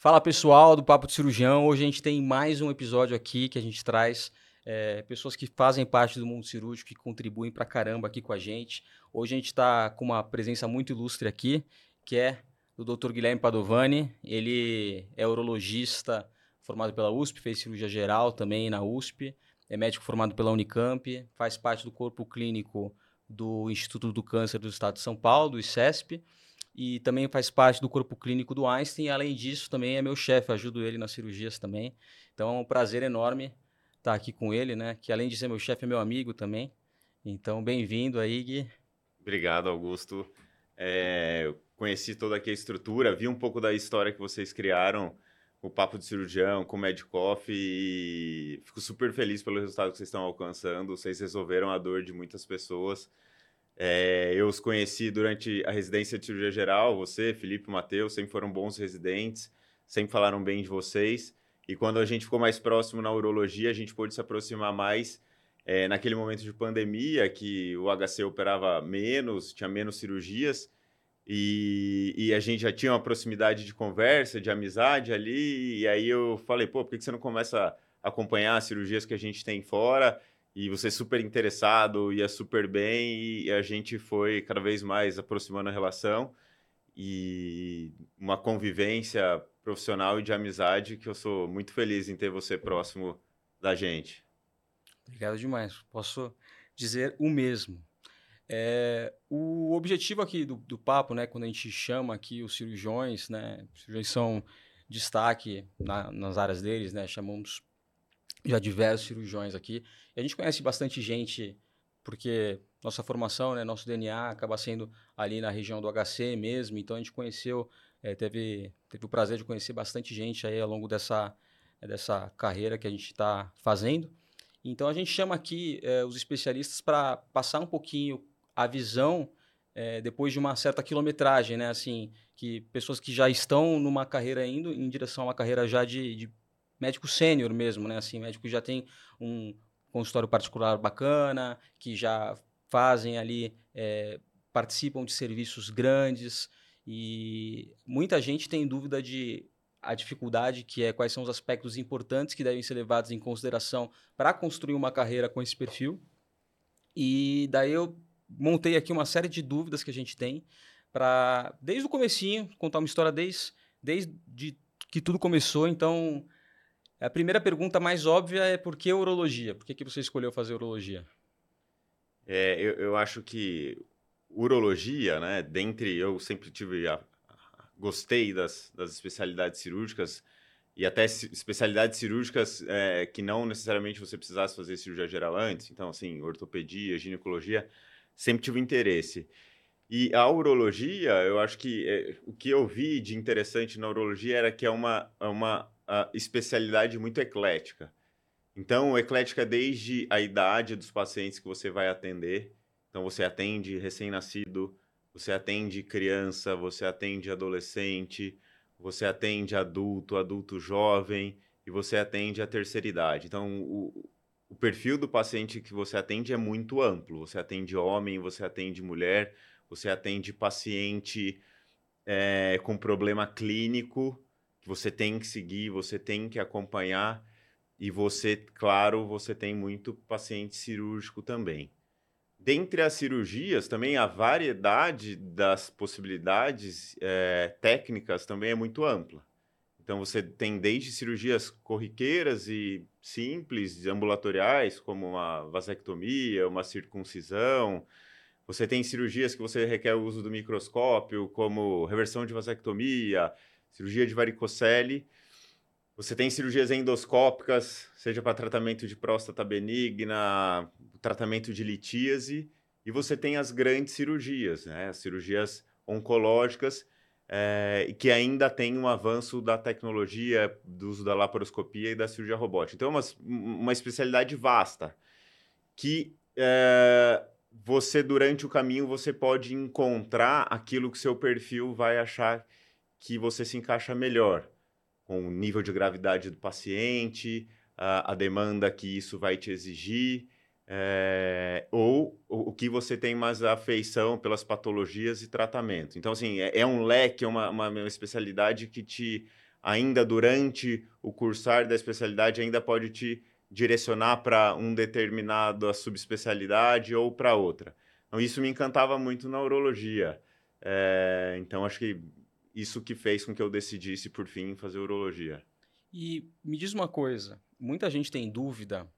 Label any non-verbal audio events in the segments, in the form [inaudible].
Fala pessoal do Papo de Cirurgião. Hoje a gente tem mais um episódio aqui que a gente traz é, pessoas que fazem parte do mundo cirúrgico, que contribuem pra caramba aqui com a gente. Hoje a gente está com uma presença muito ilustre aqui, que é do Dr. Guilherme Padovani. Ele é urologista formado pela USP, fez cirurgia geral também na USP, é médico formado pela Unicamp, faz parte do corpo clínico do Instituto do Câncer do Estado de São Paulo, do ICESP e também faz parte do corpo clínico do Einstein. E, além disso, também é meu chefe, ajudo ele nas cirurgias também. Então é um prazer enorme estar aqui com ele, né? Que além de ser meu chefe, é meu amigo também. Então, bem-vindo aí, Gui. Obrigado, Augusto. É, conheci toda aqui a estrutura, vi um pouco da história que vocês criaram, o Papo de Cirurgião, com o Medcoff, e fico super feliz pelo resultado que vocês estão alcançando. Vocês resolveram a dor de muitas pessoas. É, eu os conheci durante a residência de cirurgia geral, você, Felipe, Matheus, sempre foram bons residentes, sempre falaram bem de vocês. E quando a gente ficou mais próximo na urologia, a gente pôde se aproximar mais é, naquele momento de pandemia, que o HC operava menos, tinha menos cirurgias, e, e, a gente já tinha uma proximidade de conversa, de amizade ali, e aí eu falei, pô, por que você não começa a acompanhar as cirurgias que a gente tem fora? E você super interessado, ia super bem, e a gente foi cada vez mais aproximando a relação e uma convivência profissional e de amizade que eu sou muito feliz em ter você próximo da gente. Obrigado demais. Posso dizer o mesmo. É, o objetivo aqui do, do, papo, né, quando a gente chama aqui os cirurgiões, né, os cirurgiões são destaque na, nas áreas deles, né, chamamos já diversos cirurgiões aqui. E a gente conhece bastante gente, porque nossa formação, né, nosso DNA acaba sendo ali na região do HC mesmo, então a gente conheceu, é, teve, teve o prazer de conhecer bastante gente aí ao longo dessa, dessa carreira que a gente está fazendo. Então a gente chama aqui é, os especialistas para passar um pouquinho a visão é, depois de uma certa quilometragem, né? Assim, que pessoas que já estão numa carreira indo em direção a uma carreira já de, de médico sênior mesmo, né? Assim, médico que já tem um consultório particular bacana, que já fazem ali, é, participam de serviços grandes e muita gente tem dúvida de a dificuldade que é quais são os aspectos importantes que devem ser levados em consideração para construir uma carreira com esse perfil. E daí eu montei aqui uma série de dúvidas que a gente tem para desde o comecinho contar uma história desde desde que tudo começou. Então a primeira pergunta mais óbvia é por que urologia? Por que, que você escolheu fazer urologia? É, eu, eu acho que urologia, né, dentre, eu sempre tive, a, a, gostei das, das especialidades cirúrgicas, e até especialidades cirúrgicas é, que não necessariamente você precisasse fazer cirurgia geral antes, então, assim, ortopedia, ginecologia, sempre tive interesse. E a urologia, eu acho que é, o que eu vi de interessante na urologia era que é uma, é uma uh, especialidade muito eclética. Então, eclética desde a idade dos pacientes que você vai atender. Então, você atende recém-nascido, você atende criança, você atende adolescente, você atende adulto, adulto jovem e você atende a terceira idade. Então, o, o perfil do paciente que você atende é muito amplo. Você atende homem, você atende mulher, você atende paciente é, com problema clínico você tem que seguir, você tem que acompanhar e você, claro, você tem muito paciente cirúrgico também. Dentre as cirurgias, também a variedade das possibilidades é, técnicas também é muito ampla. Então, você tem desde cirurgias corriqueiras e simples, ambulatoriais, como uma vasectomia, uma circuncisão. Você tem cirurgias que você requer o uso do microscópio, como reversão de vasectomia, cirurgia de varicocele. Você tem cirurgias endoscópicas, seja para tratamento de próstata benigna, tratamento de litíase, e você tem as grandes cirurgias, né? as cirurgias oncológicas, é, que ainda tem um avanço da tecnologia, do uso da laparoscopia e da cirurgia robótica. Então, é uma, uma especialidade vasta, que é, você, durante o caminho, você pode encontrar aquilo que seu perfil vai achar que você se encaixa melhor com o nível de gravidade do paciente, a, a demanda que isso vai te exigir, é, ou o, o, que você tem mais afeição pelas patologias e tratamento. Então, assim, é, é um leque, é uma, uma, uma, especialidade que te ainda durante o cursar da especialidade, ainda pode te direcionar para um determinado subespecialidade ou para outra. Então, isso me encantava muito na urologia. É, então, acho que isso que fez com que eu decidisse, por fim, fazer urologia. E me diz uma coisa, muita gente tem dúvida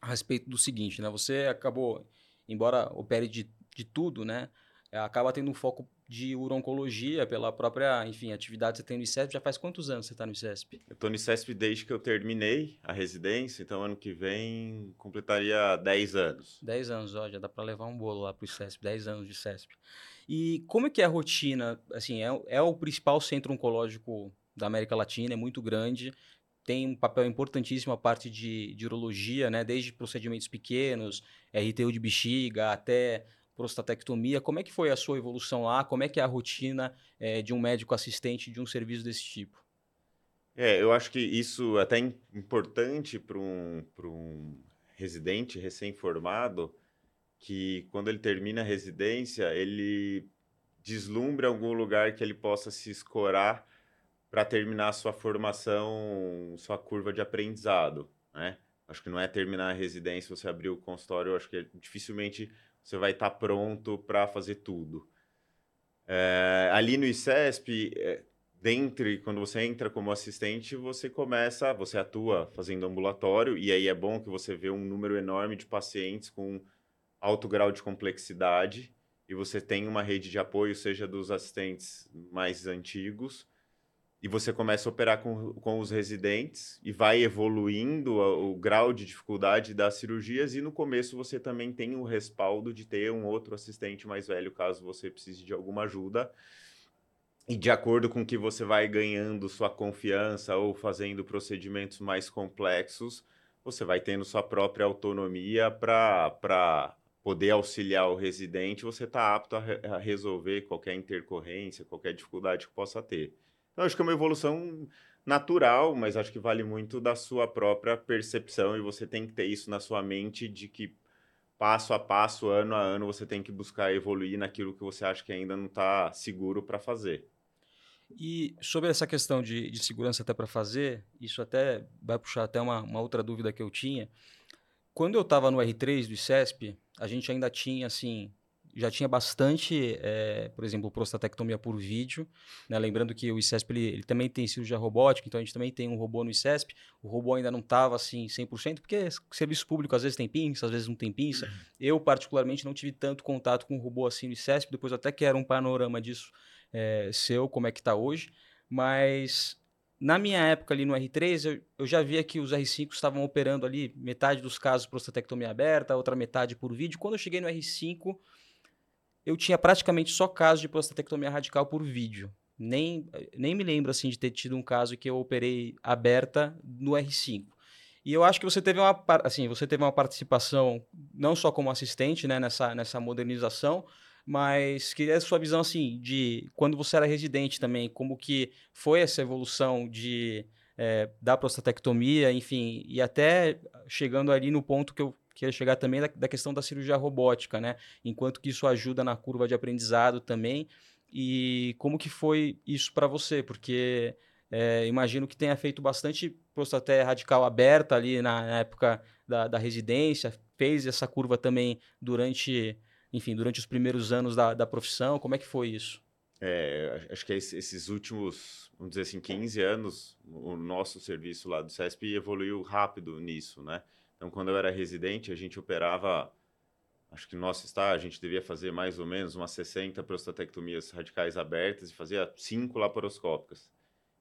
a respeito do seguinte, né? Você acabou, embora opere de, de tudo, né? Acaba tendo um foco de urologia pela própria, enfim, atividade que você tem no ICESP. Já faz quantos anos você está no ICESP? Eu estou no ICESP desde que eu terminei a residência, então ano que vem completaria 10 anos. 10 anos, ó, já dá para levar um bolo lá para o ICESP, 10 anos de ICESP. E como é que é a rotina? Assim, é, é o principal centro oncológico da América Latina, é muito grande, tem um papel importantíssimo a parte de, de urologia, né? Desde procedimentos pequenos, RTU de bexiga, até prostatectomia. Como é que foi a sua evolução lá? Como é que é a rotina é, de um médico assistente de um serviço desse tipo? É, eu acho que isso é até importante para um, um residente recém-formado, que quando ele termina a residência, ele deslumbra algum lugar que ele possa se escorar para terminar a sua formação, sua curva de aprendizado, né? Acho que não é terminar a residência, você abrir o consultório, acho que dificilmente você vai estar tá pronto para fazer tudo. É, ali no ICESP, é, dentre, quando você entra como assistente, você começa, você atua fazendo ambulatório, e aí é bom que você vê um número enorme de pacientes com alto grau de complexidade, e você tem uma rede de apoio, seja dos assistentes mais antigos, e você começa a operar com, com os residentes e vai evoluindo o, o grau de dificuldade das cirurgias e no começo você também tem o respaldo de ter um outro assistente mais velho caso você precise de alguma ajuda. E de acordo com que você vai ganhando sua confiança ou fazendo procedimentos mais complexos, você vai tendo sua própria autonomia para poder auxiliar o residente, você está apto a, re a resolver qualquer intercorrência, qualquer dificuldade que possa ter. Então, acho que é uma evolução natural, mas acho que vale muito da sua própria percepção e você tem que ter isso na sua mente de que passo a passo, ano a ano, você tem que buscar evoluir naquilo que você acha que ainda não está seguro para fazer. E sobre essa questão de, de segurança até para fazer, isso até vai puxar até uma, uma outra dúvida que eu tinha. Quando eu estava no R3 do ICESP, a gente ainda tinha, assim, já tinha bastante, é, por exemplo, prostatectomia por vídeo. Né? Lembrando que o ICESP ele, ele, também tem cirurgia robótica, então a gente também tem um robô no ICESP. O robô ainda não estava assim 100%, porque serviço público às vezes tem pinça, às vezes não tem pinça. Uhum. Eu, particularmente, não tive tanto contato com o robô assim no ICESP. Depois até quero um panorama disso é, seu, como é que está hoje. Mas na minha época ali no R3, eu, eu, já via que os R5 estavam operando ali metade dos casos prostatectomia aberta, outra metade por vídeo. Quando eu cheguei no R5 eu tinha praticamente só casos de prostatectomia radical por vídeo. Nem, nem me lembro assim de ter tido um caso que eu operei aberta no R5. E eu acho que você teve uma, assim, você teve uma participação não só como assistente né, nessa, nessa modernização, mas queria a sua visão assim de quando você era residente também, como que foi essa evolução de é, da prostatectomia, enfim, e até chegando ali no ponto que eu queria chegar também da, da questão da cirurgia robótica, né? Enquanto que isso ajuda na curva de aprendizado também. E como que foi isso para você? Porque é, imagino que tenha feito bastante prostaté radical aberta ali na época da, da, residência, fez essa curva também durante, enfim, durante os primeiros anos da, da profissão. Como é que foi isso? É, acho que esses últimos, vamos dizer assim, 15 anos, o nosso serviço lá do CESP evoluiu rápido nisso, né? Então, quando eu era residente, a gente operava, acho que no nosso estágio, a gente devia fazer mais ou menos umas 60 prostatectomias radicais abertas e fazia 5 laparoscópicas.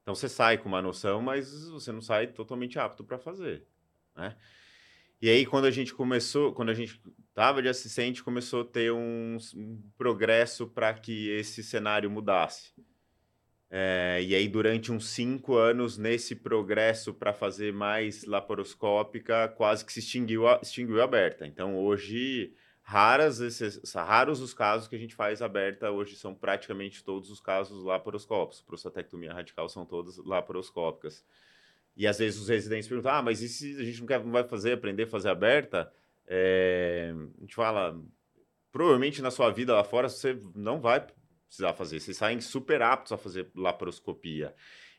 Então, você sai com uma noção, mas você não sai totalmente apto para fazer, né? E aí, quando a gente começou, quando a gente estava de assistente, começou a ter um, um progresso para que esse cenário mudasse. É, e aí, durante uns cinco anos, nesse progresso para fazer mais laparoscópica, quase que se extinguiu, a, extinguiu aberta. Então, hoje, raras esses, raros os casos que a gente faz aberta, hoje são praticamente todos os casos laparoscópicos. Prostatectomia radical são todas laparoscópicas. E às vezes os residentes perguntam: ah, mas e se a gente não, quer, não vai fazer, aprender a fazer aberta? É, a gente fala, provavelmente na sua vida lá fora você não vai precisar fazer. Vocês saem super aptos a fazer laparoscopia.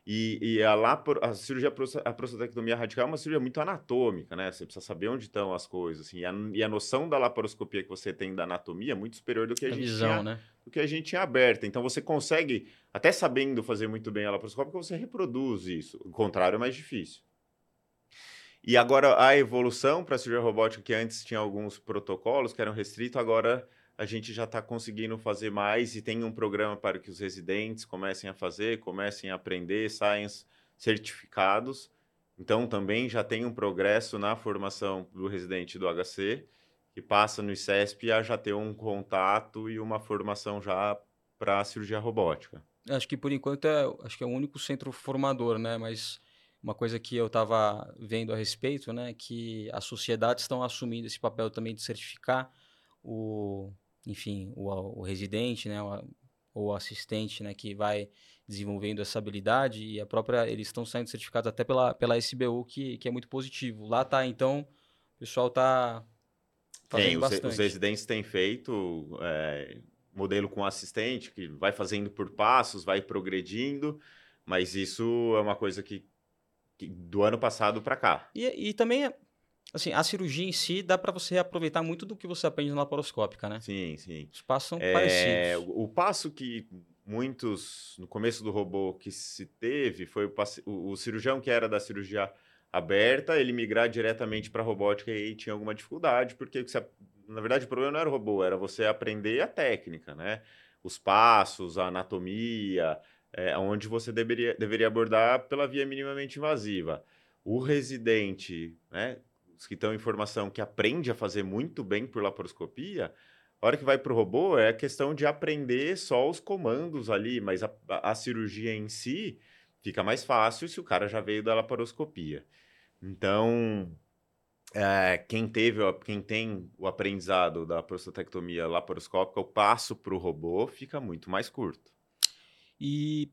E, e a, lapor, a cirurgia a prostatectomia radical é uma cirurgia muito anatômica, né? Você precisa saber onde estão as coisas. Assim, e, a, e a noção da laparoscopia que você tem da anatomia é muito superior do que a, a gente visão, tinha, né? do que a gente tinha aberta. Então você consegue, até sabendo fazer muito bem a laparoscópia, você reproduz isso. O contrário é mais difícil. E agora a evolução para a cirurgia robótica, que antes tinha alguns protocolos que eram restritos, agora a gente já está conseguindo fazer mais e tem um programa para que os residentes comecem a fazer, comecem a aprender, saiam certificados. Então, também já tem um progresso na formação do residente do HC, que passa no ICESP a já ter um contato e uma formação já para cirurgia robótica. Acho que, por enquanto, é, acho que é o único centro formador, né? Mas uma coisa que eu estava vendo a respeito, né? Que as sociedades estão assumindo esse papel também de certificar o, enfim, o, o residente, né, o, ou assistente, né, que vai desenvolvendo essa habilidade e a própria eles estão saindo certificados até pela pela SBU que, que é muito positivo. Lá tá, então, o pessoal tá fazendo Tem, bastante. Os, os residentes têm feito é, modelo com assistente que vai fazendo por passos, vai progredindo, mas isso é uma coisa que, que do ano passado para cá. E, e também é, Assim, a cirurgia em si dá para você aproveitar muito do que você aprende na laparoscópica, né? Sim, sim. Os passos são é, parecidos. O, o, passo que muitos, no começo do robô, que se teve foi o, o, o cirurgião que era da cirurgia aberta, ele migrar diretamente para robótica e tinha alguma dificuldade, porque você, na verdade o problema não era o robô, era você aprender a técnica, né? Os passos, a anatomia, é, onde você deveria, deveria abordar pela via minimamente invasiva. O residente, né? Os que estão em formação que aprende a fazer muito bem por laparoscopia, a hora que vai para o robô é questão de aprender só os comandos ali, mas a, a, a, cirurgia em si fica mais fácil se o cara já veio da laparoscopia. Então, é, quem teve, quem tem o aprendizado da prostatectomia laparoscópica, o passo para o robô fica muito mais curto. E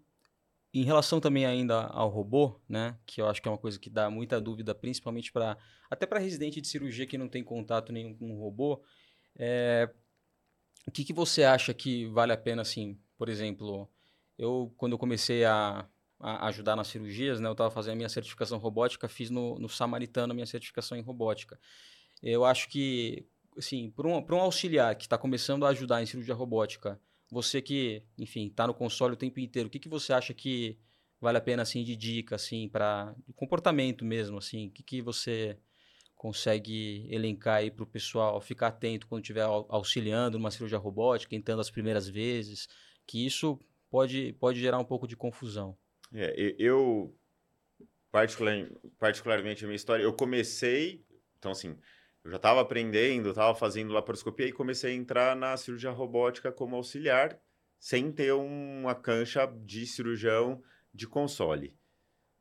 em relação também ainda ao robô, né, que eu acho que é uma coisa que dá muita dúvida, principalmente para até para residente de cirurgia que não tem contato nenhum com o robô, é, o que, que você acha que vale a pena, assim, por exemplo, eu quando eu comecei a, a ajudar nas cirurgias, né, eu estava fazendo a minha certificação robótica, fiz no, no Samaritano a minha certificação em robótica. Eu acho que, assim, para um, um auxiliar que está começando a ajudar em cirurgia robótica, você que, enfim, está no console o tempo inteiro, o que, que você acha que vale a pena, assim, de dica, assim, para comportamento mesmo, assim? O que, que você consegue elencar aí para o pessoal ficar atento quando estiver auxiliando numa cirurgia robótica, entrando as primeiras vezes, que isso pode, pode gerar um pouco de confusão. É, eu, particular, particularmente a minha história, eu comecei, então assim, eu já estava aprendendo, estava fazendo laparoscopia e comecei a entrar na cirurgia robótica como auxiliar, sem ter uma cancha de cirurgião de console.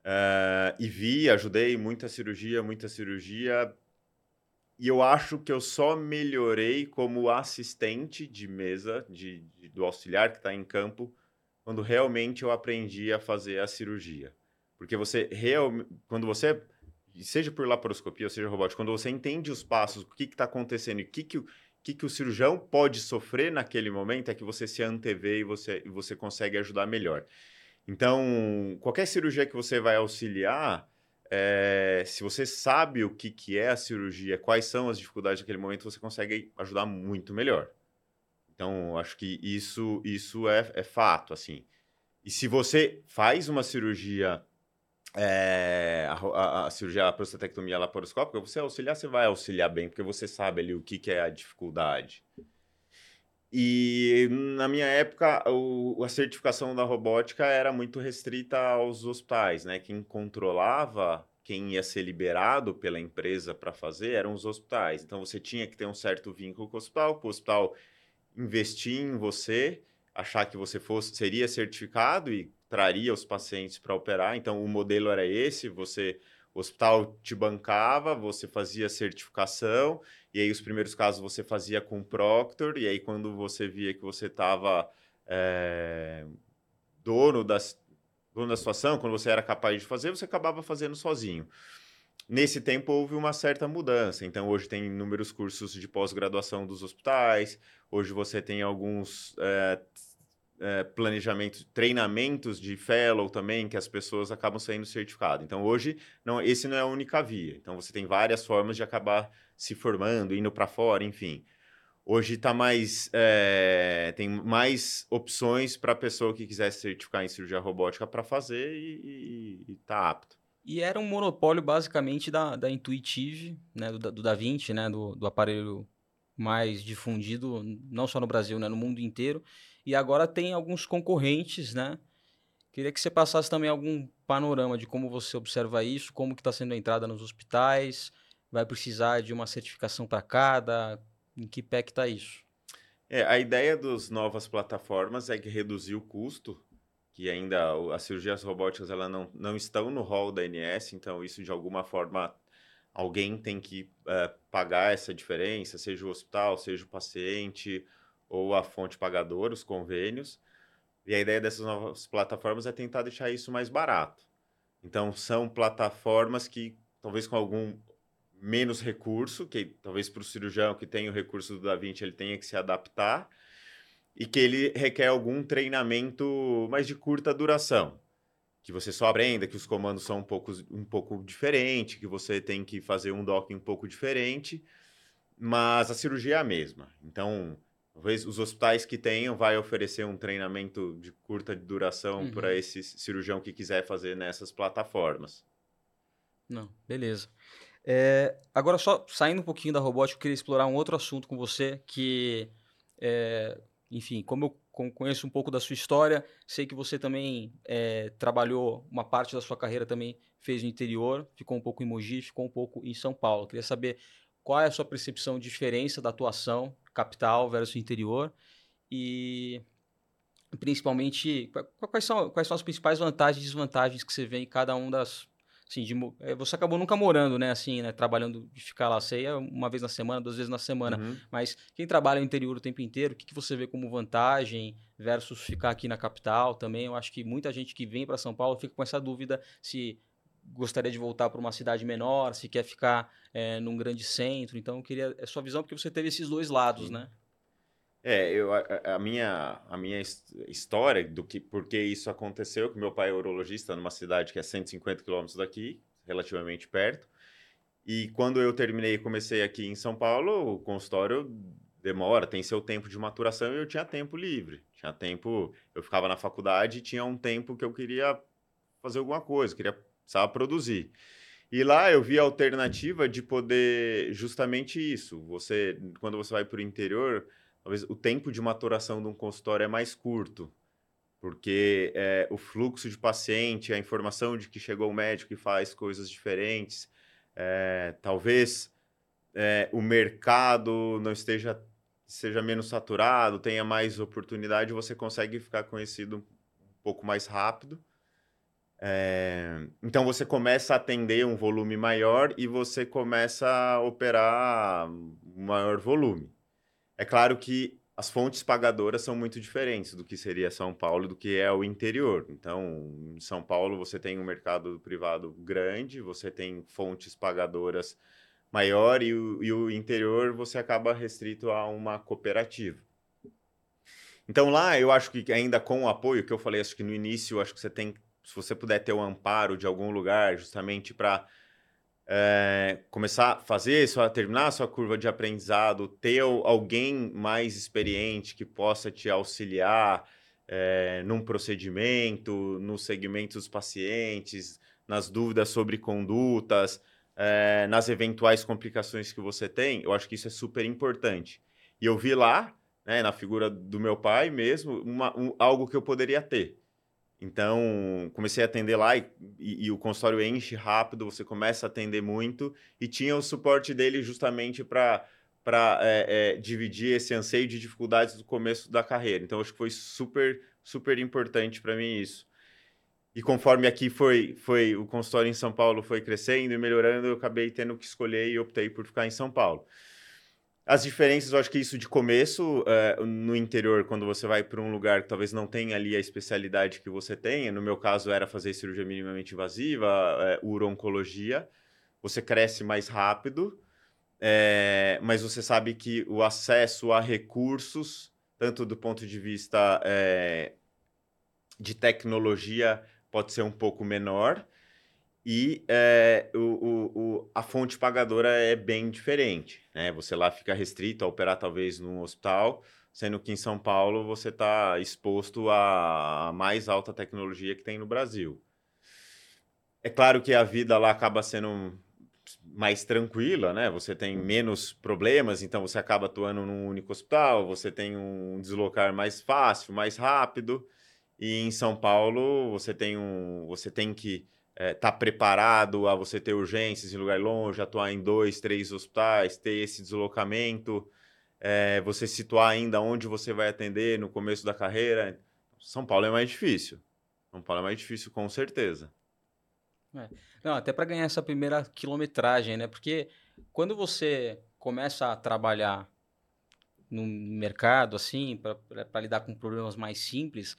Uh, e vi, ajudei muita cirurgia, muita cirurgia. E eu acho que eu só melhorei como assistente de mesa, de, de do auxiliar que está em campo, quando realmente eu aprendi a fazer a cirurgia. Porque você real, quando você seja por laparoscopia seja robótica, quando você entende os passos, o que está acontecendo e o que, que, o, que, que o cirurgião pode sofrer naquele momento, é que você se antevê e você, e você consegue ajudar melhor. Então, qualquer cirurgia que você vai auxiliar, é, se você sabe o que, que é a cirurgia, quais são as dificuldades naquele momento, você consegue ajudar muito melhor. Então, acho que isso, isso é, é fato, assim. E se você faz uma cirurgia é, a, a, a, cirurgia, a prostatectomia laparoscópica, você auxiliar, você vai auxiliar bem, porque você sabe ali o que, que é a dificuldade. E na minha época, o, a certificação da robótica era muito restrita aos hospitais, né? Quem controlava, quem ia ser liberado pela empresa para fazer eram os hospitais. Então você tinha que ter um certo vínculo com o hospital, o hospital investir em você, achar que você fosse seria certificado e traria os pacientes para operar. Então, o modelo era esse: você, o hospital te bancava, você fazia certificação, e aí os primeiros casos você fazia com o Proctor, e aí quando você via que você estava é, dono, da, dono da situação, quando você era capaz de fazer, você acabava fazendo sozinho. Nesse tempo houve uma certa mudança, então hoje tem inúmeros cursos de pós-graduação dos hospitais, hoje você tem alguns. É, é, planejamento, treinamentos de fellow também, que as pessoas acabam sendo certificadas. Então, hoje, não, esse não é a única via. Então, você tem várias formas de acabar se formando, indo para fora, enfim. Hoje tá mais. É, tem mais opções para a pessoa que quiser se certificar em cirurgia robótica para fazer e, e, e tá apto. E era um monopólio basicamente da, da Intuitive, né, do, do Da Vinci, né, do, do aparelho mais difundido, não só no Brasil, né, no mundo inteiro. E agora tem alguns concorrentes, né? Queria que você passasse também algum panorama de como você observa isso, como que está sendo a entrada nos hospitais, vai precisar de uma certificação para cada, em que pé que está isso? É, a ideia das novas plataformas é que reduzir o custo, que ainda as cirurgias robóticas ela não, não estão no rol da ANS, então isso de alguma forma alguém tem que uh, pagar essa diferença, seja o hospital, seja o paciente ou a fonte pagadora, os convênios. E a ideia dessas novas plataformas é tentar deixar isso mais barato. Então, são plataformas que, talvez com algum menos recurso, que talvez para o cirurgião que tem o recurso do Da Vinci ele tenha que se adaptar, e que ele requer algum treinamento mais de curta duração que você só aprenda que os comandos são um pouco, um pouco diferentes, que você tem que fazer um docking um pouco diferente, mas a cirurgia é a mesma. Então, talvez os hospitais que tenham vai oferecer um treinamento de curta duração uhum. para esse cirurgião que quiser fazer nessas plataformas. Não, beleza. É, agora, só saindo um pouquinho da robótica, eu queria explorar um outro assunto com você que, é, enfim, como eu conheço um pouco da sua história, sei que você também é, trabalhou uma parte da sua carreira também fez no interior, ficou um pouco em Mogi, ficou um pouco em São Paulo. Queria saber qual é a sua percepção de diferença da atuação capital versus interior e principalmente quais são, quais são as principais vantagens e desvantagens que você vê em cada um das assim, de, é, você acabou nunca morando, né, assim, né, trabalhando de ficar lá ceia uma vez na semana, duas vezes na semana, uhum. mas quem trabalha no interior o tempo inteiro, o que, que você vê como vantagem versus ficar aqui na capital também? Eu acho que muita gente que vem para São Paulo fica com essa dúvida se gostaria de voltar para uma cidade menor, se quer ficar é, num grande centro. Então, eu queria a sua visão, porque você teve esses dois lados, Sim. né? É, eu, a, a, minha, a minha história do que por que isso aconteceu, que meu pai é urologista numa cidade que é 150 quilômetros daqui, relativamente perto. E quando eu terminei e comecei aqui em São Paulo, o consultório demora, tem seu tempo de maturação e eu tinha tempo livre. Tinha tempo, eu ficava na faculdade e tinha um tempo que eu queria fazer alguma coisa, queria, precisava produzir. E lá eu vi a alternativa de poder justamente isso. Você, quando você vai para o interior, talvez o tempo de maturação de um consultório é mais curto, porque é, o fluxo de paciente, a informação de que chegou o médico e faz coisas diferentes, é, talvez é, o mercado não esteja seja menos saturado, tenha mais oportunidade, você consegue ficar conhecido um pouco mais rápido. É, então você começa a atender um volume maior e você começa a operar um maior volume. É claro que as fontes pagadoras são muito diferentes do que seria São Paulo do que é o interior. Então, em São Paulo você tem um mercado privado grande, você tem fontes pagadoras maior e o, e o interior você acaba restrito a uma cooperativa. Então lá eu acho que ainda com o apoio que eu falei, acho que no início acho que você tem, se você puder ter o amparo de algum lugar, justamente para é, começar a fazer, só terminar a sua curva de aprendizado, ter alguém mais experiente que possa te auxiliar é, num procedimento, no segmento dos pacientes, nas dúvidas sobre condutas, é, nas eventuais complicações que você tem, eu acho que isso é super importante. E eu vi lá, né, na figura do meu pai mesmo, uma, um, algo que eu poderia ter. Então, comecei a atender lá e, e, e, o consultório enche rápido, você começa a atender muito, e tinha o suporte dele justamente para é, é, dividir esse anseio de dificuldades do começo da carreira. Então, acho que foi super, super importante para mim isso. E conforme aqui foi, foi o consultório em São Paulo foi crescendo e melhorando, eu acabei tendo que escolher e optei por ficar em São Paulo. As diferenças, eu acho que isso de começo, uh, no interior, quando você vai para um lugar que talvez não tenha ali a especialidade que você tenha, no meu caso era fazer cirurgia minimamente invasiva, uh, uro-oncologia, você cresce mais rápido, é, mas você sabe que o acesso a recursos tanto do ponto de vista é, de tecnologia, pode ser um pouco menor, e é, o, o, o, a fonte pagadora é bem diferente. Né? Você lá fica restrito a operar talvez num hospital, sendo que em São Paulo você está exposto à mais alta tecnologia que tem no Brasil. É claro que a vida lá acaba sendo mais tranquila, né? Você tem menos problemas, então você acaba atuando num único hospital, você tem um deslocar mais fácil, mais rápido. E em São Paulo você tem um, você tem que é, tá preparado a você ter urgências em lugar longe, atuar em dois, três hospitais, ter esse deslocamento, é, você situar ainda onde você vai atender no começo da carreira. São Paulo é mais difícil. São Paulo é mais difícil, com certeza. É. Não, até para ganhar essa primeira quilometragem, né? Porque quando você começa a trabalhar no mercado, assim, para lidar com problemas mais simples,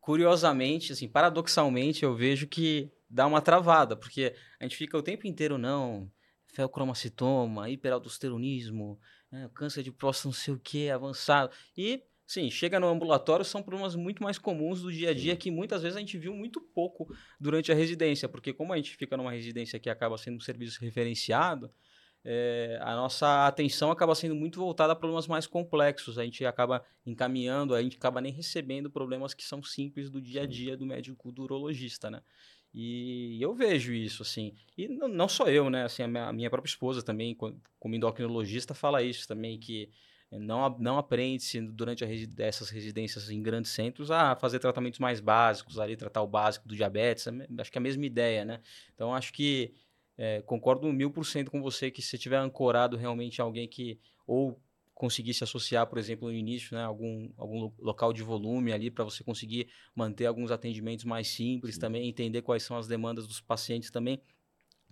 curiosamente, assim, paradoxalmente, eu vejo que dá uma travada, porque a gente fica o tempo inteiro, não, feocromacitoma, hiperaldosteronismo, né, câncer de próstata, não sei o que, avançado. E, sim, chega no ambulatório, são problemas muito mais comuns do dia a dia, que muitas vezes a gente viu muito pouco durante a residência, porque como a gente fica numa residência que acaba sendo um serviço referenciado, é, a nossa atenção acaba sendo muito voltada a problemas mais complexos. A gente acaba encaminhando, a gente acaba nem recebendo problemas que são simples do dia a dia do médico do urologista, né? E eu vejo isso, assim. E não só eu, né? Assim, a minha própria esposa também, como endocrinologista, fala isso também, que não, não aprende-se durante resi essas residências em grandes centros a fazer tratamentos mais básicos, ali tratar o básico do diabetes. Acho que é a mesma ideia, né? Então, acho que é, concordo mil por cento com você que se tiver ancorado realmente alguém que ou conseguir se associar, por exemplo, no início, né, algum, algum local de volume ali para você conseguir manter alguns atendimentos mais simples Sim. também, entender quais são as demandas dos pacientes também,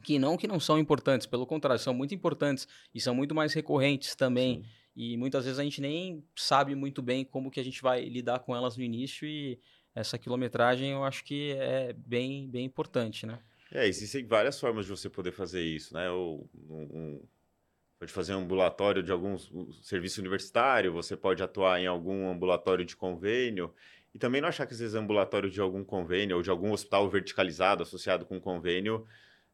que não que não são importantes, pelo contrário, são muito importantes e são muito mais recorrentes também. Sim. E muitas vezes a gente nem sabe muito bem como que a gente vai lidar com elas no início e essa quilometragem eu acho que é bem, bem importante, né? É, existem várias formas de você poder fazer isso, né? Ou um, pode fazer um ambulatório de algum serviço universitário, você pode atuar em algum ambulatório de convênio, e também não achar que às vezes ambulatório de algum convênio ou de algum hospital verticalizado associado com convênio,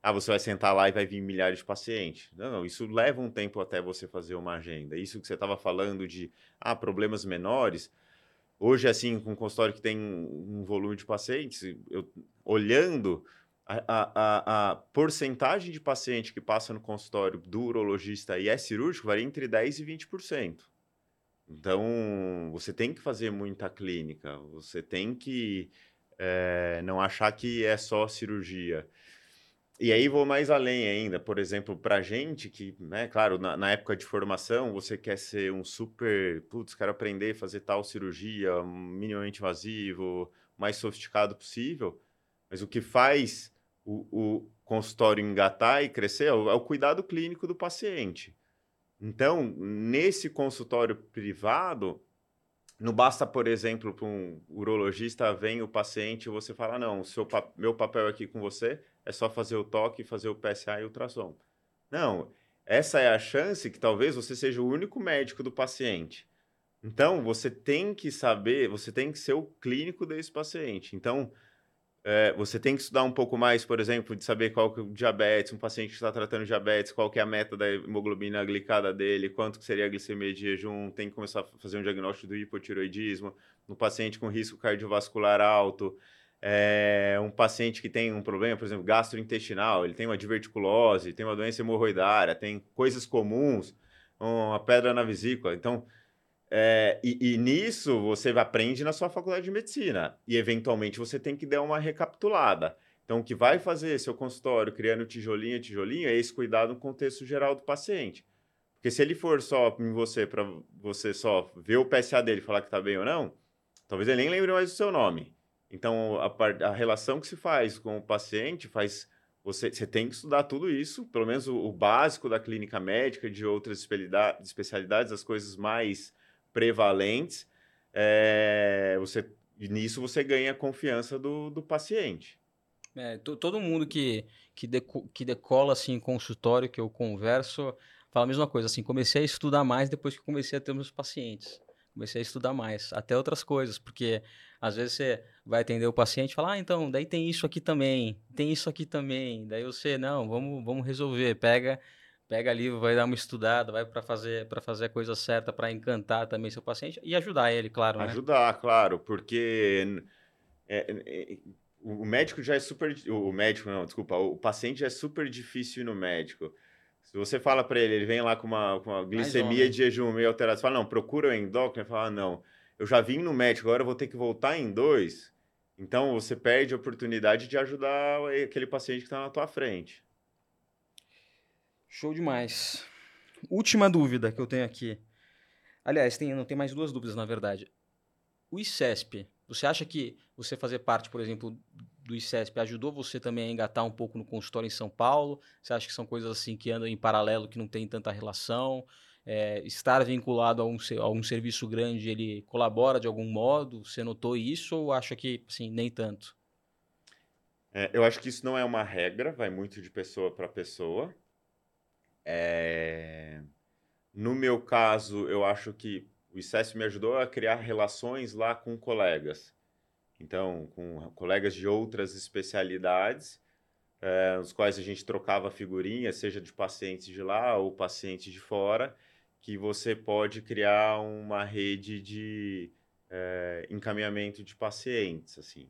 ah, você vai sentar lá e vai vir milhares de pacientes. Não, não, isso leva um tempo até você fazer uma agenda. Isso que você estava falando de, ah, problemas menores, hoje, assim, com um consultório que tem um volume de pacientes, eu olhando a, a, a, porcentagem de paciente que passa no consultório do urologista e é cirúrgico varia entre 10% e 20%. Então, você tem que fazer muita clínica, você tem que é, não achar que é só cirurgia. E aí vou mais além ainda, por exemplo, para gente que, né, claro, na, na, época de formação, você quer ser um super, putz, quero aprender a fazer tal cirurgia, minimamente invasivo, mais sofisticado possível, mas o que faz o, o consultório engatar e crescer é o, é o cuidado clínico do paciente. Então, nesse consultório privado, não basta, por exemplo, para um urologista vem o paciente e você fala, não, seu, meu papel aqui com você é só fazer o toque, fazer o PSA e ultrassom. Não, essa é a chance que talvez você seja o único médico do paciente. Então, você tem que saber, você tem que ser o clínico desse paciente. Então, é, você tem que estudar um pouco mais, por exemplo, de saber qual que é o diabetes, um paciente que está tratando diabetes, qual que é a meta da hemoglobina glicada dele, quanto que seria a glicemia de jejum, tem que começar a fazer um diagnóstico do hipotiroidismo, no paciente com risco cardiovascular alto, é, um paciente que tem um problema, por exemplo, gastrointestinal, ele tem uma diverticulose, tem uma doença hemorroidária, tem coisas comuns, uma pedra na vesícula, então é, e, e, nisso você aprende na sua faculdade de medicina. E eventualmente você tem que dar uma recapitulada. Então, o que vai fazer seu consultório criando tijolinho a tijolinho é esse cuidado no contexto geral do paciente. Porque se ele for só em você, para você só ver o PSA dele falar que está bem ou não, talvez ele nem lembre mais do seu nome. Então, a, a relação que se faz com o paciente faz. Você, você tem que estudar tudo isso, pelo menos o, o básico da clínica médica, de outras especialidades, as coisas mais prevalentes, é, você, nisso você ganha a confiança do, do paciente. É, todo mundo que, que, deco, que decola assim, em consultório, que eu converso, fala a mesma coisa. Assim, comecei a estudar mais depois que comecei a ter meus pacientes. comecei a estudar mais, até outras coisas, porque às vezes você vai atender o paciente e fala, ah, então, daí tem isso aqui também, tem isso aqui também, daí você, não, vamos, vamos resolver, pega pega ali, vai dar uma estudada, vai para fazer para fazer a coisa certa, para encantar também seu paciente e ajudar ele, claro, né? Ajudar, claro, porque é, é, o médico já é super, o médico não, desculpa, o paciente já é super difícil no médico. Se você fala para ele, ele vem lá com uma, com uma glicemia de jejum meio alterada, você fala, não, procura o endócrino, ele fala, ah, não, eu já vim no médico, agora eu vou ter que voltar em dois, então você perde a oportunidade de ajudar aquele paciente que está na tua frente. Show demais. Última dúvida que eu tenho aqui. Aliás, tem, não tem mais duas dúvidas, na verdade. O ICESP, você acha que você fazer parte, por exemplo, do ICESP ajudou você também a engatar um pouco no consultório em São Paulo? Você acha que são coisas assim que andam em paralelo, que não tem tanta relação? É, estar vinculado a um, a um serviço grande, ele colabora de algum modo? Você notou isso ou acha que, assim, nem tanto? É, eu acho que isso não é uma regra, vai muito de pessoa para pessoa. É... No meu caso, eu acho que o ICES me ajudou a criar relações lá com colegas. Então, com colegas de outras especialidades, é, os quais a gente trocava figurinhas, seja de pacientes de lá ou pacientes de fora, que você pode criar uma rede de é, encaminhamento de pacientes, assim.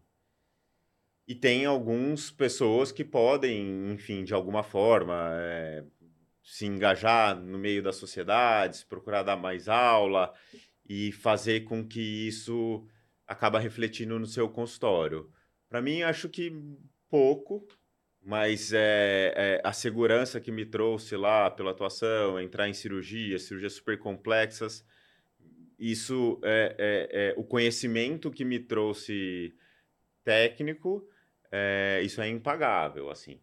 E tem algumas pessoas que podem, enfim, de alguma forma, é, se engajar no meio das sociedades, procurar dar mais aula e fazer com que isso acaba refletindo no seu consultório. Para mim, acho que pouco, mas é, é, a segurança que me trouxe lá pela atuação, entrar em cirurgia, cirurgias super complexas, isso é, é, é o conhecimento que me trouxe técnico, é, isso é impagável, assim.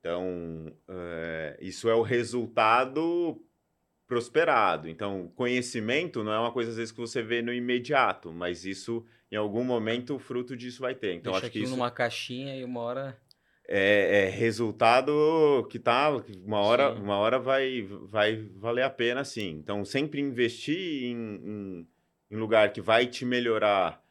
Então, é, isso é o resultado prosperado. Então, conhecimento não é uma coisa, às vezes, que você vê no imediato, mas isso, em algum momento, o fruto disso vai ter. Então, Deixa acho que isso... numa caixinha e uma hora... É, é resultado que tá, uma hora, uma hora vai, vai valer a pena, sim. Então, sempre investir em, em, em lugar que vai te melhorar,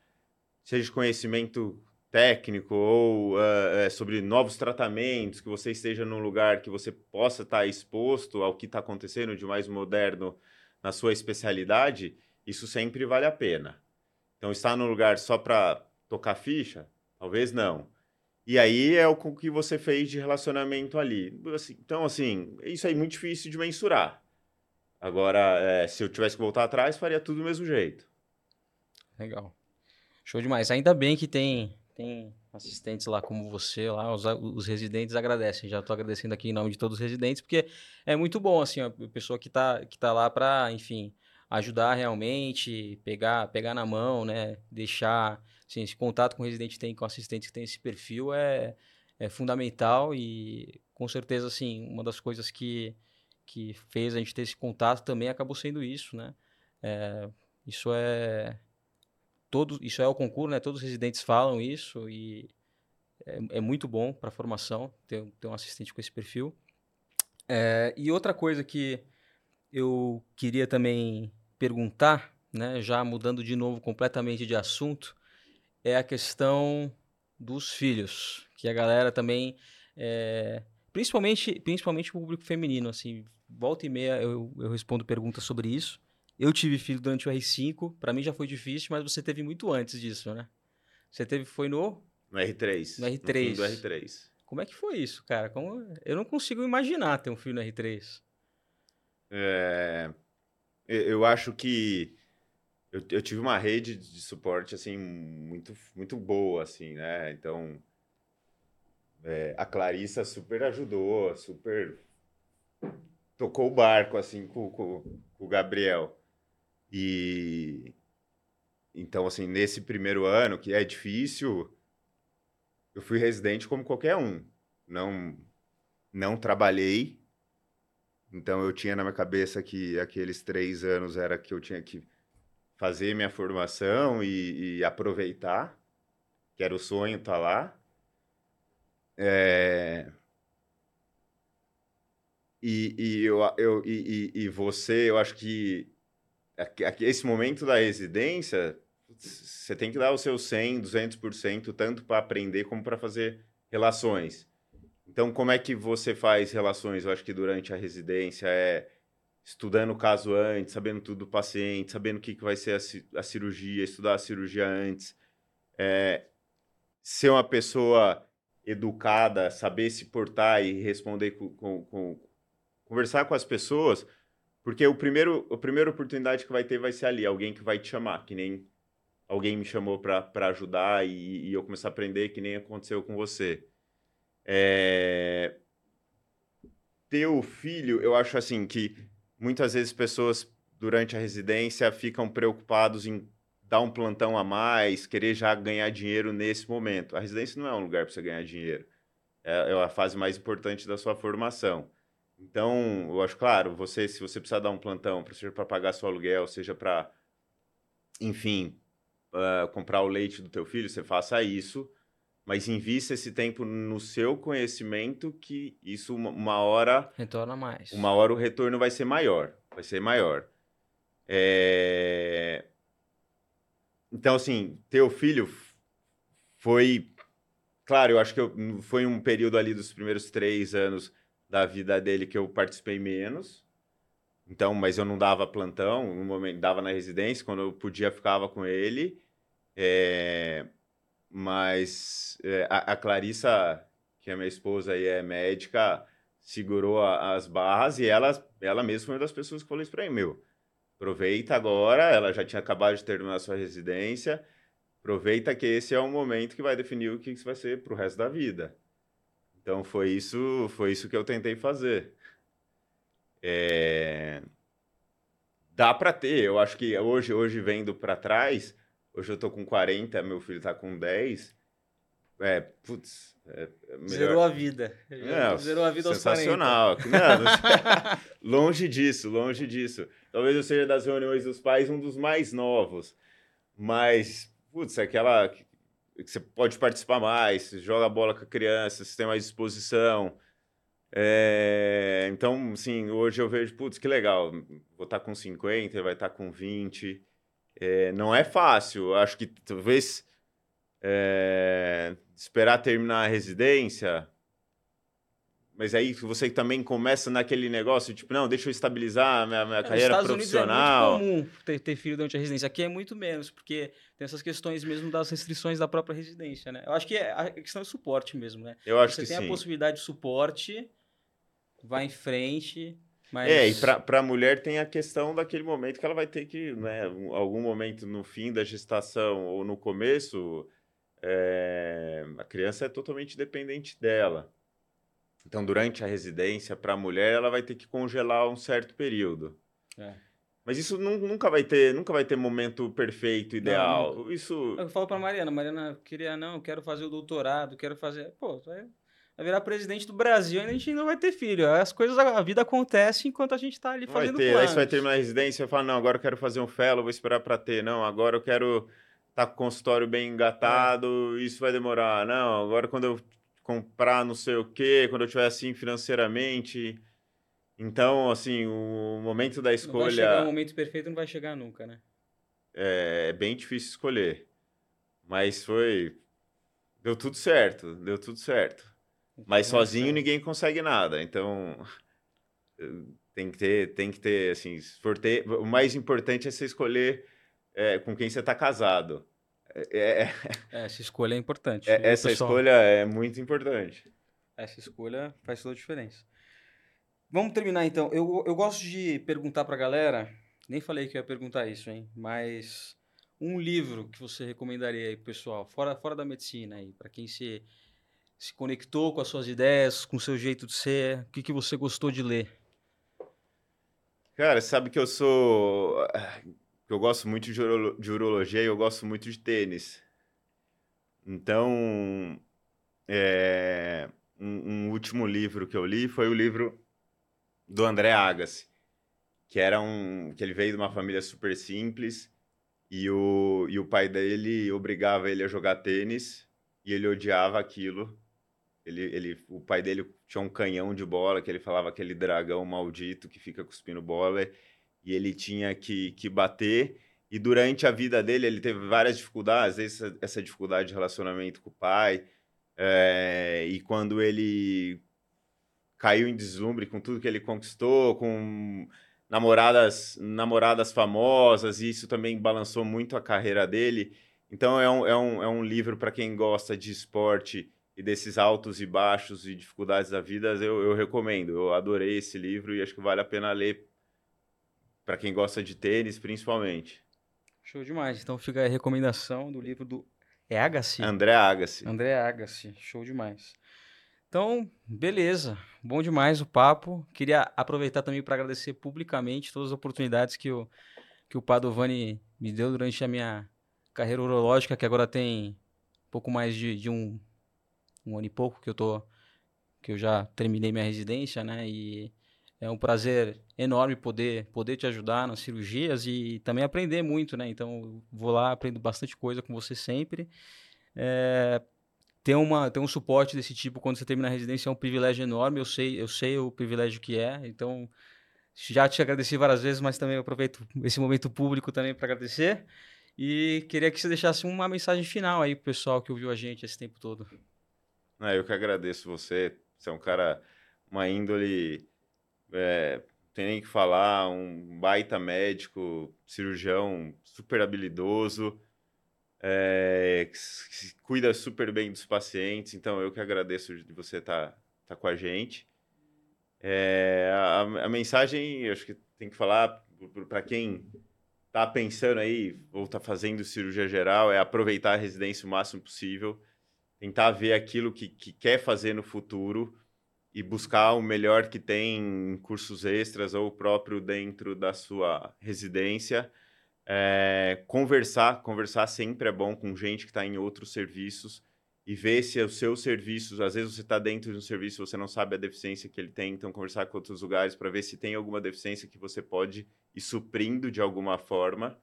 seja de conhecimento técnico ou uh, sobre novos tratamentos, que você esteja num lugar que você possa estar exposto ao que está acontecendo de mais moderno na sua especialidade, isso sempre vale a pena. Então, estar num lugar só para tocar ficha, talvez não. E aí é o que você fez de relacionamento ali. Assim, então, assim, isso aí é muito difícil de mensurar. Agora, é, se eu tivesse que voltar atrás, faria tudo do mesmo jeito. Legal. Show demais. Ainda bem que tem tem assistentes lá como você, lá, os, os residentes agradecem. Já estou agradecendo aqui em nome de todos os residentes, porque é muito bom, assim, a pessoa que está que tá lá para, enfim, ajudar realmente, pegar, pegar na mão, né? Deixar, assim, esse contato com o residente tem, com o assistente que tem esse perfil é, é fundamental e, com certeza, assim, uma das coisas que, que fez a gente ter esse contato também acabou sendo isso, né? É, isso é todos, isso é o concurso, né? Todos os residentes falam isso e é, é muito bom para a formação ter, ter, um assistente com esse perfil. É, e outra coisa que eu queria também perguntar, né, já mudando de novo completamente de assunto, é a questão dos filhos, que a galera também, é, principalmente, principalmente o público feminino, assim, volta e meia eu, eu respondo perguntas sobre isso. Eu tive filho durante o R5, para mim já foi difícil, mas você teve muito antes disso, né? Você teve, foi no... No R3. No R3. No do R3. Como é que foi isso, cara? Como... Eu não consigo imaginar ter um filho no R3. É... Eu acho que eu, eu, tive uma rede de suporte, assim, muito, muito boa, assim, né? Então, é, a Clarissa super ajudou, super tocou o barco, assim, com, com, com o Gabriel. E então, assim, nesse primeiro ano, que é difícil, eu fui residente como qualquer um. Não, não trabalhei. Então, eu tinha na minha cabeça que aqueles três anos era que eu tinha que fazer minha formação e, e aproveitar, que era o sonho estar tá lá. É... E, e, eu, eu, e, e você, eu acho que esse momento da residência, você tem que dar o seu 100, 200%, tanto para aprender como para fazer relações. Então, como é que você faz relações? Eu acho que durante a residência é estudando o caso antes, sabendo tudo do paciente, sabendo o que, vai ser a, a cirurgia, estudar a cirurgia antes, é, ser uma pessoa educada, saber se portar e responder com, com, com, conversar com as pessoas, porque o primeiro, a primeira oportunidade que vai ter vai ser ali, alguém que vai te chamar, que nem alguém me chamou para ajudar e, e, eu começar a aprender, que nem aconteceu com você. É... Ter o filho, eu acho assim que muitas vezes pessoas durante a residência ficam preocupados em dar um plantão a mais, querer já ganhar dinheiro nesse momento. A residência não é um lugar para você ganhar dinheiro. É, é a fase mais importante da sua formação. Então, eu acho claro, você se você precisar dar um plantão, seja para pagar seu aluguel, seja para, enfim, uh, comprar o leite do teu filho, você faça isso, mas invista esse tempo no seu conhecimento que isso uma, hora retorna mais. Uma hora o retorno vai ser maior, vai ser maior. É... Então, assim, teu filho foi. Claro, eu acho que eu, foi um período ali dos primeiros três anos da vida dele que eu participei menos. Então, mas eu não dava plantão, no momento dava na residência, quando eu podia ficava com ele. É, mas é, a, a, Clarissa, que é minha esposa e é médica, segurou a, as barras e ela, ela mesma foi uma das pessoas que falou isso para mim, meu, aproveita agora, ela já tinha acabado de terminar a sua residência, aproveita que esse é o momento que vai definir o que isso vai ser para o resto da vida. Então foi isso, foi isso que eu tentei fazer. É... Dá para ter, eu acho que hoje, hoje vendo para trás, hoje eu tô com 40, meu filho tá com 10. É, putz, é, é melhor... Zerou a vida. Não, Zerou a vida sensacional. aos 40. Não, [laughs] longe disso, longe disso. Talvez eu seja das reuniões dos pais um dos mais novos. Mas, putz, aquela que você pode participar mais, joga bola com a criança, você tem mais disposição. É, então, sim, hoje eu vejo, putz, que legal, vou estar tá com 50, vai estar tá com 20. É, não é fácil, acho que talvez é, esperar terminar a residência, mas aí você também começa naquele negócio, tipo, não, deixa eu estabilizar a minha, minha é, carreira Estados profissional. Unidos é muito comum ter, ter, filho durante a residência. Aqui é muito menos, porque tem essas questões mesmo das restrições da própria residência, né? Eu acho que é a questão é suporte mesmo, né? Eu acho você que tem sim. a possibilidade de suporte, vai em frente, mas... É, e para a mulher tem a questão daquele momento que ela vai ter que, né, algum momento no fim da gestação ou no começo, é, a criança é totalmente dependente dela. Então, durante a residência, para a mulher, ela vai ter que congelar um certo período. É. Mas isso nunca vai ter, nunca vai ter momento perfeito, ideal. Não, isso. Eu falo para Mariana, Mariana queria não, quero fazer o doutorado, quero fazer, pô, vai, vai virar presidente do Brasil, ainda a gente não vai ter filho. As coisas, a vida acontece enquanto a gente está ali fazendo vai ter, planos. Aí você vai terminar a residência e vai falar, não, agora eu quero fazer um fellow, vou esperar para ter. Não, agora eu quero estar tá com o consultório bem engatado, é. isso vai demorar. Não, agora quando eu comprar não sei o quê, quando eu estiver assim financeiramente. Então, assim, o momento da escolha. Não vai chegar o momento perfeito, não vai chegar nunca, né? É, é bem difícil escolher. Mas foi. Deu tudo certo, deu tudo certo. Mas sozinho ninguém consegue nada. Então, [laughs] tem que ter, tem que ter, assim, ter, o mais importante é você escolher é, com quem você está casado. É, é, é, essa escolha é importante. É, essa pessoal... escolha é muito importante. Essa escolha faz toda a diferença. Vamos terminar então. Eu, eu gosto de perguntar para a galera, nem falei que eu ia perguntar isso, hein? Mas um livro que você recomendaria aí pessoal, fora, fora da medicina aí, para quem se, se conectou com as suas ideias, com o seu jeito de ser, o que, que você gostou de ler? Cara, sabe que eu sou eu gosto muito de, de urologia e eu gosto muito de tênis. Então, é, um, um, último livro que eu li foi o livro do André Agassi, que era um que ele veio de uma família super simples e o, e o pai dele obrigava ele a jogar tênis e ele odiava aquilo. Ele, ele, o pai dele tinha um canhão de bola que ele falava aquele dragão maldito que fica cuspindo bola e ele tinha que, que bater. E durante a vida dele, ele teve várias dificuldades, essa, essa dificuldade de relacionamento com o pai. É, e quando ele caiu em deslumbre com tudo que ele conquistou, com namoradas, namoradas famosas, e isso também balançou muito a carreira dele. Então é um, é um, é um livro para quem gosta de esporte e desses altos e baixos e dificuldades da vida, eu, eu recomendo. Eu adorei esse livro e acho que vale a pena ler para quem gosta de tênis, principalmente. Show demais. Então fica a recomendação do livro do é Agassi? André Agassi. André Agassi. Show demais. Então, beleza. Bom demais o papo. Queria aproveitar também para agradecer publicamente todas as oportunidades que o, que o Padovani me deu durante a minha carreira urológica, que agora tem pouco mais de, de um, um ano e pouco que eu tô que eu já terminei minha residência, né? E é um prazer enorme poder poder te ajudar nas cirurgias e também aprender muito, né? Então vou lá aprendo bastante coisa com você sempre. É, ter uma ter um suporte desse tipo quando você termina a residência é um privilégio enorme. Eu sei eu sei o privilégio que é. Então já te agradeci várias vezes, mas também aproveito esse momento público também para agradecer. E queria que você deixasse uma mensagem final aí pro pessoal que ouviu a gente esse tempo todo. Ah, eu que agradeço você. Você é um cara, uma índole é, tem nem que falar, um baita médico, cirurgião super habilidoso, é, que cuida super bem dos pacientes. Então, eu que agradeço de você estar tá, tá com a gente. É, a, a, mensagem, acho que tem que falar para quem está pensando aí ou está fazendo cirurgia geral, é aproveitar a residência o máximo possível, tentar ver aquilo que, que quer fazer no futuro e buscar o melhor que tem em cursos extras ou próprio dentro da sua residência. É, conversar, conversar sempre é bom com gente que está em outros serviços e ver se os seus serviços, às vezes você está dentro de um serviço, você não sabe a deficiência que ele tem, então conversar com outros lugares para ver se tem alguma deficiência que você pode ir suprindo de alguma forma.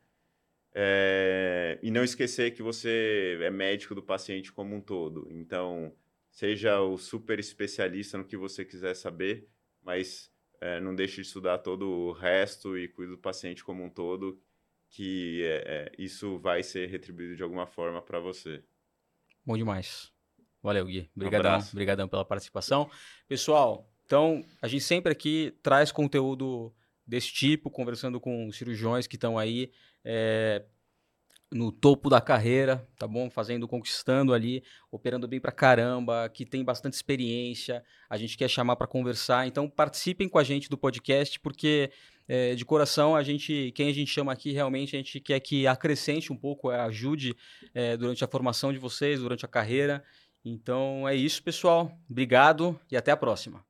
É, e não esquecer que você é médico do paciente como um todo. Então, seja o super especialista no que você quiser saber, mas é, não deixe de estudar todo o resto e cuide do paciente como um todo, que é, é, isso vai ser retribuído de alguma forma para você. Bom demais. Valeu, Gui. Obrigadão, um obrigadão pela participação. Pessoal, então, a gente sempre aqui traz conteúdo desse tipo, conversando com cirurgiões que estão aí é, no topo da carreira, tá bom? Fazendo, conquistando ali, operando bem pra caramba, que tem bastante experiência. A gente quer chamar para conversar, então participem com a gente do podcast, porque é, de coração a gente, quem a gente chama aqui realmente a gente quer que acrescente um pouco, ajude é, durante a formação de vocês, durante a carreira. Então é isso, pessoal. Obrigado e até a próxima.